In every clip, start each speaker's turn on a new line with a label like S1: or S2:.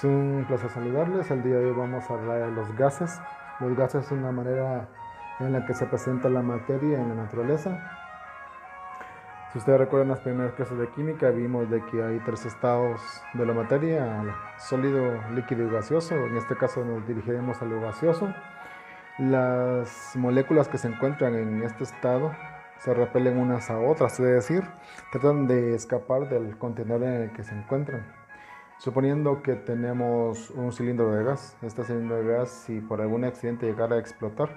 S1: Es un placer saludarles. El día de hoy vamos a hablar de los gases. Los gases es una manera en la que se presenta la materia en la naturaleza. Si ustedes recuerdan las primeras clases de química, vimos de que hay tres estados de la materia, sólido, líquido y gaseoso. En este caso nos dirigiremos a lo gaseoso. Las moléculas que se encuentran en este estado se repelen unas a otras, es decir, tratan de escapar del contenedor en el que se encuentran. Suponiendo que tenemos un cilindro de gas, este cilindro de gas, si por algún accidente llegara a explotar,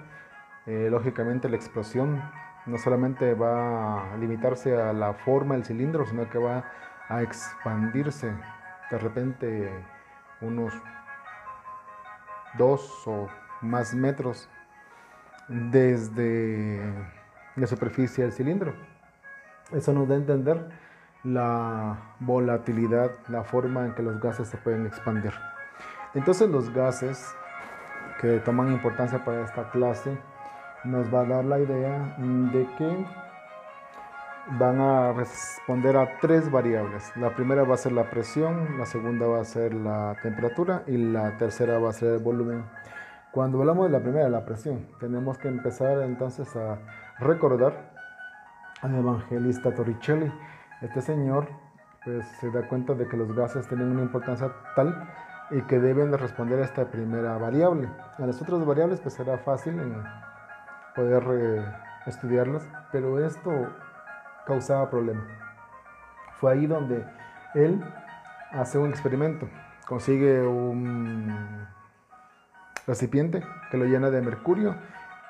S1: eh, lógicamente la explosión no solamente va a limitarse a la forma del cilindro, sino que va a expandirse de repente unos dos o más metros desde la superficie del cilindro. Eso nos da a entender la volatilidad, la forma en que los gases se pueden expandir. Entonces los gases que toman importancia para esta clase nos va a dar la idea de que van a responder a tres variables. La primera va a ser la presión, la segunda va a ser la temperatura y la tercera va a ser el volumen. Cuando hablamos de la primera, la presión, tenemos que empezar entonces a recordar al evangelista Torricelli. Este señor pues, se da cuenta de que los gases tienen una importancia tal y que deben de responder a esta primera variable. A las otras variables pues será fácil en poder eh, estudiarlas, pero esto causaba problemas. Fue ahí donde él hace un experimento, consigue un recipiente que lo llena de mercurio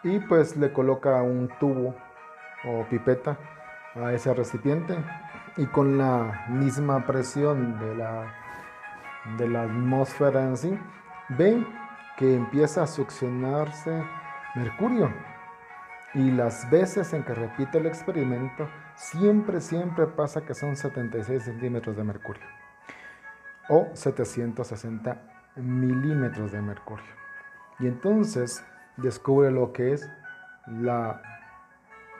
S1: y pues le coloca un tubo o pipeta a ese recipiente y con la misma presión de la, de la atmósfera en sí, ve que empieza a succionarse mercurio. Y las veces en que repite el experimento, siempre, siempre pasa que son 76 centímetros de mercurio o 760 milímetros de mercurio. Y entonces descubre lo que es la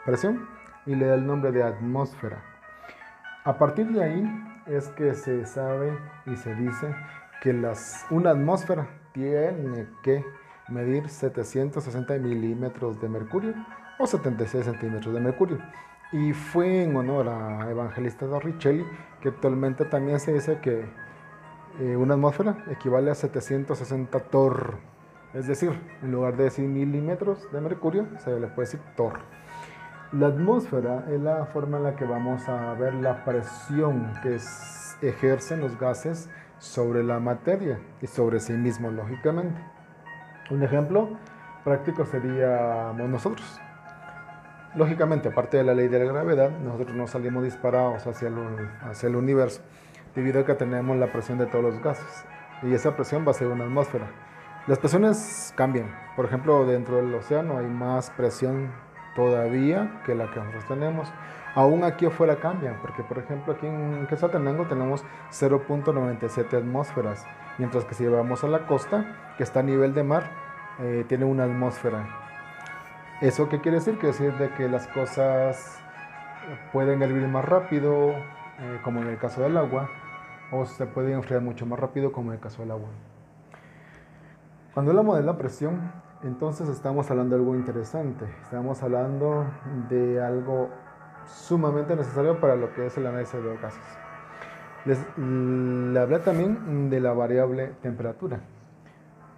S1: presión y le da el nombre de atmósfera. A partir de ahí es que se sabe y se dice que una atmósfera tiene que medir 760 milímetros de mercurio o 76 centímetros de mercurio. Y fue en honor a Evangelista Torricelli que actualmente también se dice que eh, una atmósfera equivale a 760 torr es decir, en lugar de decir milímetros de mercurio, se le puede decir torr. La atmósfera es la forma en la que vamos a ver la presión que ejercen los gases sobre la materia y sobre sí mismos, lógicamente. Un ejemplo práctico seríamos nosotros. Lógicamente, aparte de la ley de la gravedad, nosotros no salimos disparados hacia el, hacia el universo, debido a que tenemos la presión de todos los gases. Y esa presión va a ser una atmósfera. Las presiones cambian. Por ejemplo, dentro del océano hay más presión todavía que la que nosotros tenemos. Aún aquí afuera cambian, porque por ejemplo aquí en Quetzaltenango tenemos 0.97 atmósferas, mientras que si vamos a la costa, que está a nivel de mar, eh, tiene una atmósfera. ¿Eso qué quiere decir? Quiere decir de que las cosas pueden hervir más rápido, eh, como en el caso del agua, o se pueden enfriar mucho más rápido, como en el caso del agua. Cuando hablamos de la presión, entonces estamos hablando de algo interesante. Estamos hablando de algo sumamente necesario para lo que es el análisis de gases. Les, le hablé también de la variable temperatura.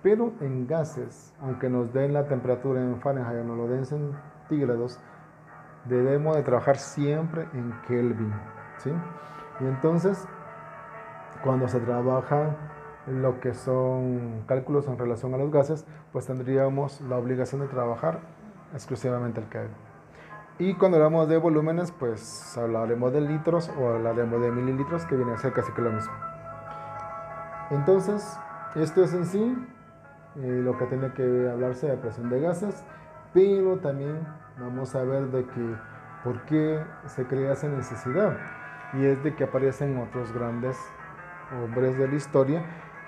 S1: Pero en gases, aunque nos den la temperatura en Fahrenheit o nos lo den en centígrados, debemos de trabajar siempre en Kelvin. ¿sí? Y entonces, cuando se trabaja lo que son cálculos en relación a los gases, pues tendríamos la obligación de trabajar exclusivamente el Kelvin. Y cuando hablamos de volúmenes, pues hablaremos de litros o hablaremos de mililitros, que viene a ser casi que lo mismo. Entonces, esto es en sí eh, lo que tiene que hablarse de presión de gases, pero también vamos a ver de que por qué se crea esa necesidad. Y es de que aparecen otros grandes hombres de la historia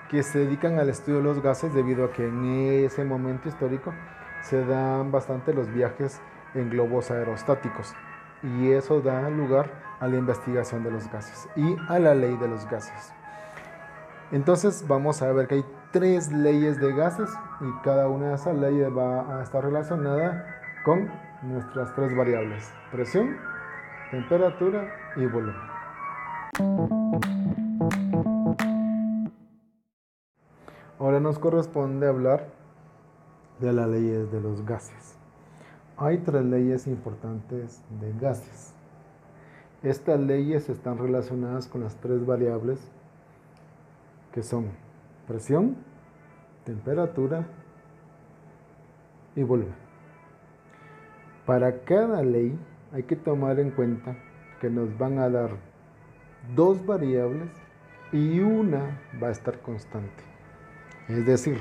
S1: que se dedican al estudio de los gases debido a que en ese momento histórico se dan bastante los viajes en globos aerostáticos y eso da lugar a la investigación de los gases y a la ley de los gases. Entonces vamos a ver que hay tres leyes de gases y cada una de esas leyes va a estar relacionada con nuestras tres variables, presión, temperatura y volumen. Ahora nos corresponde hablar de las leyes de los gases. Hay tres leyes importantes de gases. Estas leyes están relacionadas con las tres variables que son presión, temperatura y volumen. Para cada ley hay que tomar en cuenta que nos van a dar dos variables y una va a estar constante. Es decir,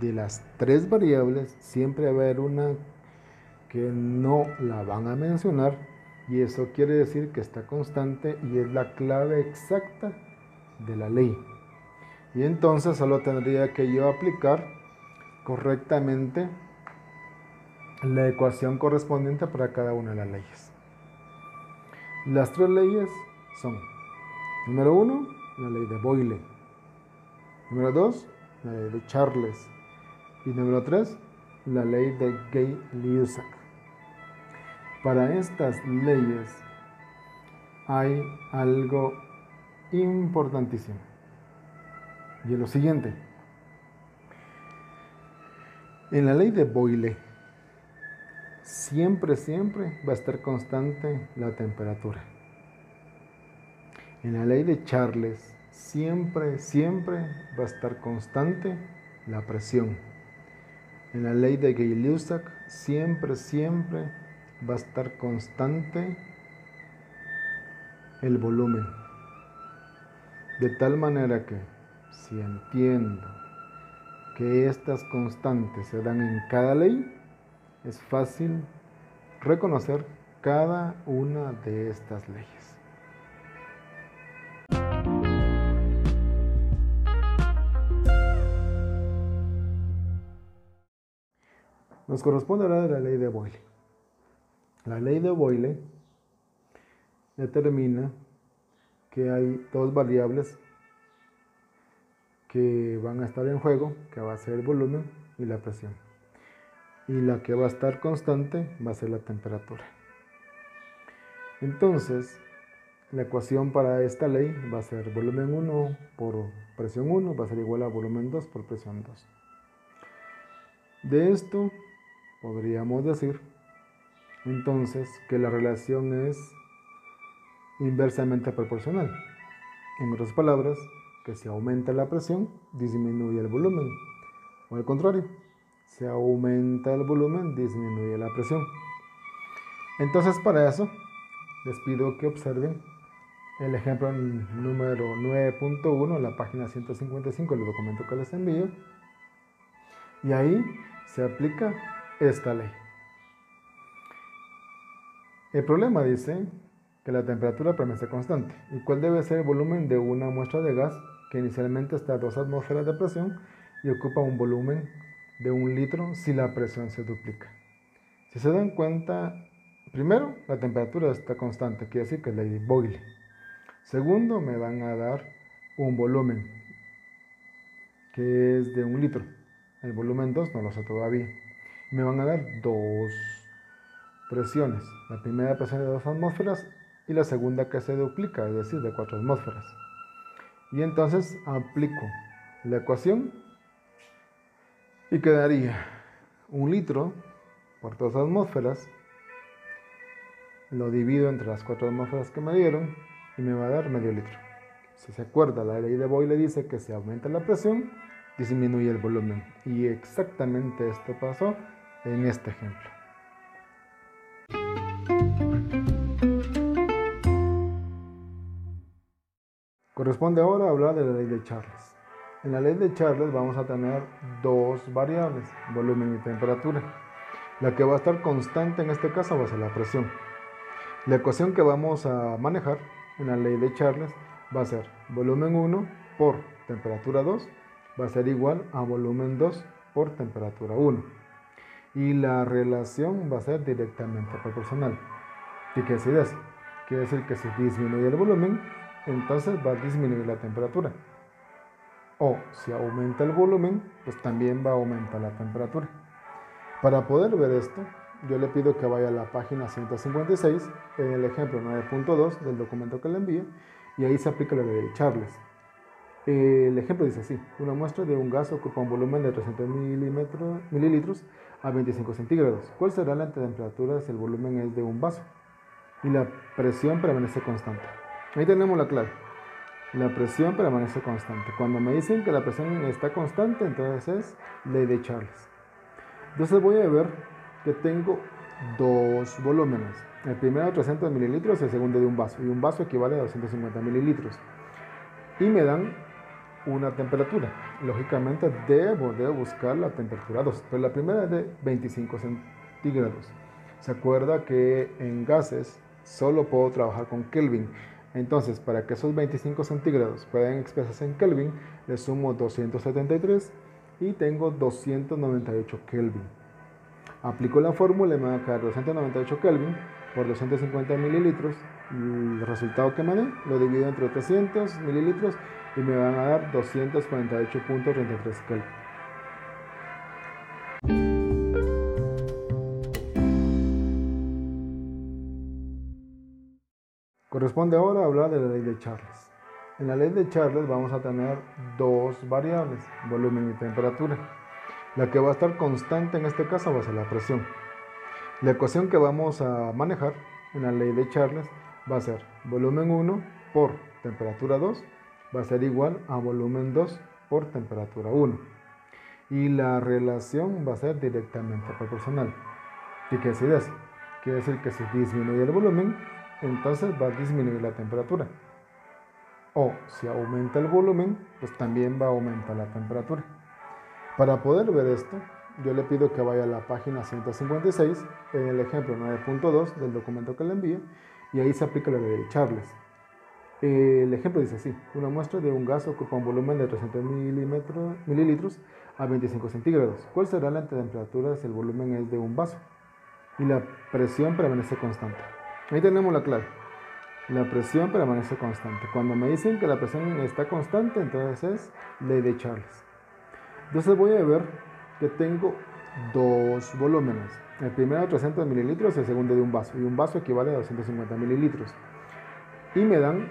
S1: de las tres variables siempre va a haber una que no la van a mencionar y eso quiere decir que está constante y es la clave exacta de la ley. Y entonces solo tendría que yo aplicar correctamente la ecuación correspondiente para cada una de las leyes. Las tres leyes son, número uno, la ley de Boyle. Número dos, la ley de Charles. Y número tres, la ley de Gay-Lussac. Para estas leyes hay algo importantísimo. Y es lo siguiente. En la ley de Boyle, siempre, siempre va a estar constante la temperatura. En la ley de Charles, siempre, siempre va a estar constante la presión. En la ley de Gay-Lussac, siempre, siempre va a estar constante el volumen. De tal manera que si entiendo que estas constantes se dan en cada ley, es fácil reconocer cada una de estas leyes. Nos corresponde hablar la ley de Boyle. La ley de Boyle determina que hay dos variables que van a estar en juego, que va a ser el volumen y la presión. Y la que va a estar constante va a ser la temperatura. Entonces, la ecuación para esta ley va a ser volumen 1 por presión 1 va a ser igual a volumen 2 por presión 2. De esto podríamos decir entonces que la relación es inversamente proporcional. En otras palabras, que si aumenta la presión, disminuye el volumen. O al contrario, si aumenta el volumen, disminuye la presión. Entonces para eso, les pido que observen el ejemplo número 9.1, la página 155 del documento que les envío. Y ahí se aplica esta ley. El problema dice que la temperatura permanece constante. ¿Y cuál debe ser el volumen de una muestra de gas que inicialmente está a 2 atmósferas de presión y ocupa un volumen de un litro si la presión se duplica. Si se dan cuenta, primero, la temperatura está constante, quiere decir que es ley de Boyle. Segundo, me van a dar un volumen que es de un litro. El volumen 2 no lo sé todavía. Me van a dar dos presiones. La primera presión de 2 atmósferas y la segunda que se duplica, es decir, de 4 atmósferas. Y entonces aplico la ecuación y quedaría un litro por dos atmósferas. Lo divido entre las cuatro atmósferas que me dieron y me va a dar medio litro. Si se acuerda, la ley de Boyle dice que si aumenta la presión, disminuye el volumen. Y exactamente esto pasó en este ejemplo. Corresponde ahora hablar de la ley de Charles. En la ley de Charles vamos a tener dos variables, volumen y temperatura. La que va a estar constante en este caso va a ser la presión. La ecuación que vamos a manejar en la ley de Charles va a ser volumen 1 por temperatura 2 va a ser igual a volumen 2 por temperatura 1. Y la relación va a ser directamente proporcional. ¿Qué quiere decir eso? Quiere decir que si disminuye el volumen, entonces va a disminuir la temperatura. O si aumenta el volumen, pues también va a aumentar la temperatura. Para poder ver esto, yo le pido que vaya a la página 156 en el ejemplo 9.2 del documento que le envíe y ahí se aplica la ley de Charles. El ejemplo dice así, una muestra de un gas ocupa un volumen de 300 mililitros a 25 centígrados. ¿Cuál será la temperatura si el volumen es de un vaso? Y la presión permanece constante. Ahí tenemos la clave. La presión permanece constante. Cuando me dicen que la presión está constante, entonces es ley de Charles. Entonces voy a ver que tengo dos volúmenes. El primero 300 mililitros, el segundo de un vaso. Y un vaso equivale a 250 mililitros. Y me dan una temperatura. Lógicamente debo de buscar la temperatura 2. Pero la primera es de 25 centígrados. Se acuerda que en gases solo puedo trabajar con Kelvin. Entonces, para que esos 25 centígrados puedan expresarse en Kelvin, le sumo 273 y tengo 298 Kelvin. Aplico la fórmula y me va a quedar 298 Kelvin por 250 mililitros. El resultado que me dé lo divido entre 300 mililitros y me van a dar 248.33 Kelvin. Corresponde ahora hablar de la ley de Charles. En la ley de Charles vamos a tener dos variables, volumen y temperatura. La que va a estar constante en este caso va a ser la presión. La ecuación que vamos a manejar en la ley de Charles va a ser volumen 1 por temperatura 2 va a ser igual a volumen 2 por temperatura 1. Y la relación va a ser directamente proporcional. ¿Qué decir eso? Quiere decir que si disminuye el volumen, entonces va a disminuir la temperatura. O si aumenta el volumen, pues también va a aumentar la temperatura. Para poder ver esto, yo le pido que vaya a la página 156 en el ejemplo 9.2 del documento que le envíe y ahí se aplica la ley de Charles. El ejemplo dice así, una muestra de un gas ocupa un volumen de 300 mililitros a 25 centígrados. ¿Cuál será la temperatura si el volumen es de un vaso? Y la presión permanece constante. Ahí tenemos la clave. La presión permanece constante. Cuando me dicen que la presión está constante, entonces es ley de Charles. Entonces voy a ver que tengo dos volúmenes. El primero 300 mililitros, el segundo de un vaso. Y un vaso equivale a 250 mililitros. Y me dan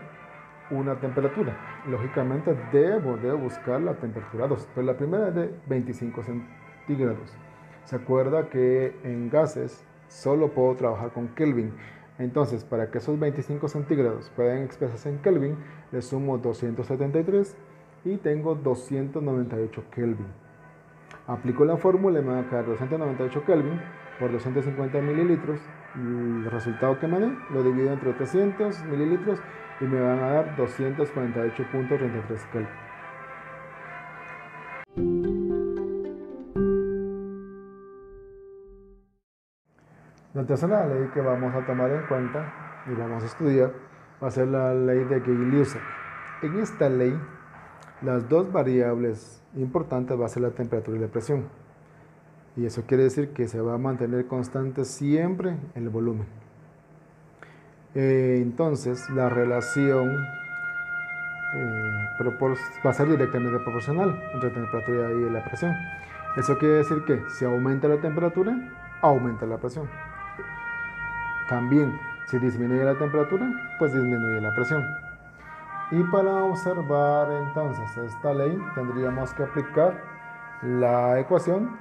S1: una temperatura. Lógicamente debo de buscar la temperatura 2. Pero la primera es de 25 centígrados. Se acuerda que en gases solo puedo trabajar con Kelvin. Entonces, para que esos 25 centígrados puedan expresarse en Kelvin, le sumo 273 y tengo 298 Kelvin. Aplico la fórmula y me va a quedar 298 Kelvin por 250 mililitros. El resultado que me dé lo divido entre 300 mililitros y me van a dar 248.33 Kelvin. La tercera ley que vamos a tomar en cuenta y vamos a estudiar va a ser la ley de Gay-Lussac. En esta ley, las dos variables importantes va a ser la temperatura y la presión. Y eso quiere decir que se va a mantener constante siempre el volumen. Eh, entonces, la relación eh, va a ser directamente proporcional entre la temperatura y la presión. Eso quiere decir que si aumenta la temperatura, aumenta la presión. También, si disminuye la temperatura, pues disminuye la presión. Y para observar entonces esta ley, tendríamos que aplicar la ecuación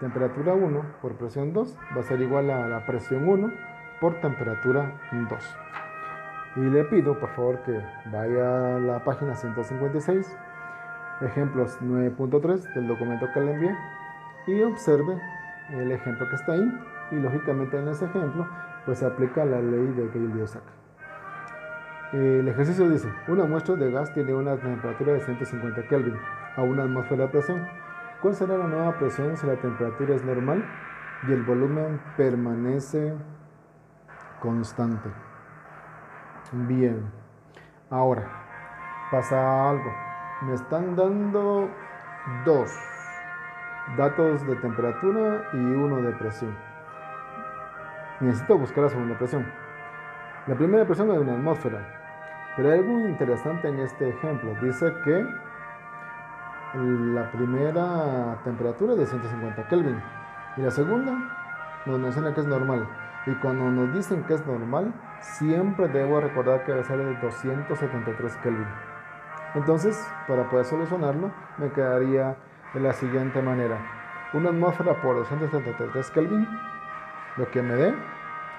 S1: temperatura 1 por presión 2 va a ser igual a la presión 1 por temperatura 2. Y le pido por favor que vaya a la página 156, ejemplos 9.3 del documento que le envié y observe el ejemplo que está ahí. Y lógicamente en ese ejemplo pues se aplica la ley de Gay-Lussac. El ejercicio dice, una muestra de gas tiene una temperatura de 150 Kelvin a una atmósfera de presión. ¿Cuál será la nueva presión si la temperatura es normal y el volumen permanece constante? Bien, ahora pasa algo. Me están dando dos datos de temperatura y uno de presión. Necesito buscar la segunda presión. La primera presión es una atmósfera, pero hay algo interesante en este ejemplo. Dice que la primera temperatura es de 150 Kelvin y la segunda nos menciona que es normal. Y cuando nos dicen que es normal, siempre debo recordar que debe ser de 273 Kelvin. Entonces, para poder solucionarlo, me quedaría de la siguiente manera. Una atmósfera por 273 Kelvin, lo que me dé,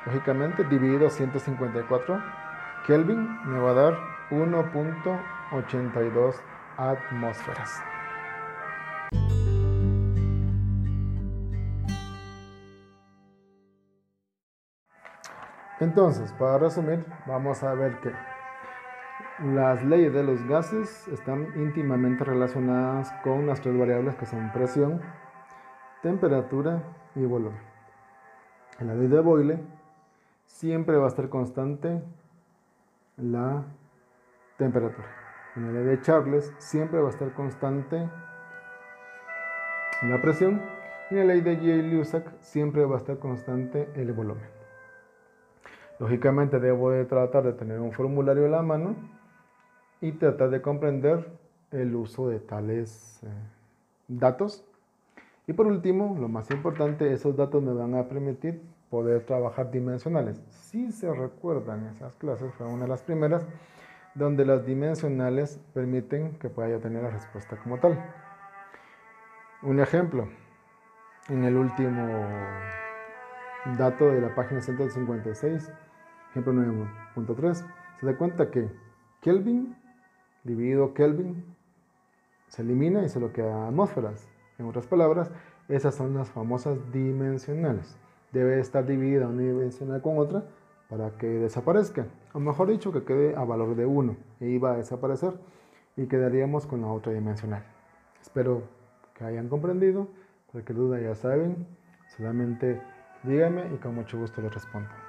S1: lógicamente, dividido 154 Kelvin, me va a dar 1.82 atmósferas. Entonces, para resumir, vamos a ver que las leyes de los gases están íntimamente relacionadas con las tres variables que son presión, temperatura y volumen. En la ley de Boyle siempre va a estar constante la temperatura. En la ley de Charles siempre va a estar constante la presión. Y en la ley de J. siempre va a estar constante el volumen. Lógicamente debo de tratar de tener un formulario en la mano y tratar de comprender el uso de tales eh, datos. Y por último, lo más importante, esos datos me van a permitir poder trabajar dimensionales. Si se recuerdan, esas clases fue una de las primeras donde las dimensionales permiten que pueda yo tener la respuesta como tal. Un ejemplo, en el último dato de la página 156, ejemplo 9.3, se da cuenta que Kelvin dividido Kelvin se elimina y se lo queda atmósferas. En otras palabras, esas son las famosas dimensionales. Debe estar dividida una dimensional con otra para que desaparezca. O mejor dicho, que quede a valor de 1 e iba a desaparecer y quedaríamos con la otra dimensional. Espero que hayan comprendido. Cualquier duda ya saben, solamente díganme y con mucho gusto les respondo.